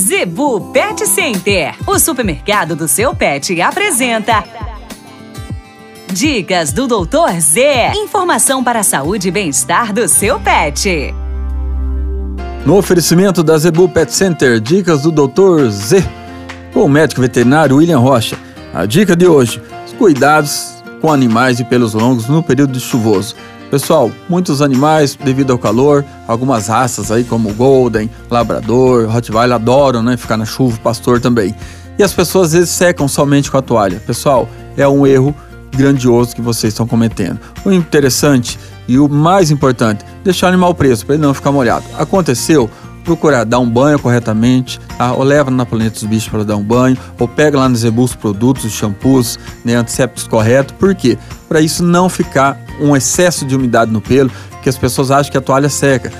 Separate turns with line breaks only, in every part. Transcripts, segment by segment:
Zebu Pet Center, o supermercado do seu pet, apresenta. Dicas do Doutor Z. Informação para a saúde e bem-estar do seu pet.
No oferecimento da Zebu Pet Center, dicas do Doutor Z. Com o médico veterinário William Rocha. A dica de hoje: os cuidados com animais e pelos longos no período chuvoso. Pessoal, muitos animais, devido ao calor, algumas raças aí como Golden, Labrador, Rottweiler adoram né, ficar na chuva, pastor também. E as pessoas às vezes secam somente com a toalha. Pessoal, é um erro grandioso que vocês estão cometendo. O interessante e o mais importante, deixar o animal preso para ele não ficar molhado. Aconteceu, procurar dar um banho corretamente, tá? ou leva na planeta dos bichos para dar um banho, ou pega lá nos Zebus produtos, os shampoos, né, antissépticos correto. Por quê? Para isso não ficar um excesso de umidade no pelo, que as pessoas acham que a toalha seca.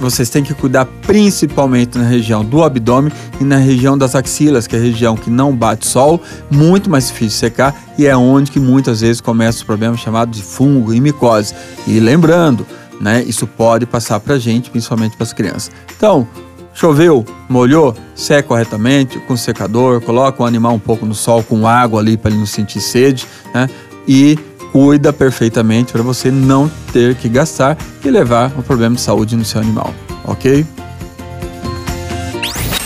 Vocês têm que cuidar principalmente na região do abdômen e na região das axilas, que é a região que não bate sol, muito mais difícil de secar e é onde que muitas vezes começa os problemas chamados de fungo e micose. E lembrando, né? Isso pode passar para a gente, principalmente para as crianças. Então, choveu, molhou, seca corretamente com secador, coloca o animal um pouco no sol com água ali para ele não sentir sede, né? E cuida perfeitamente para você não ter que gastar e levar um problema de saúde no seu animal, ok?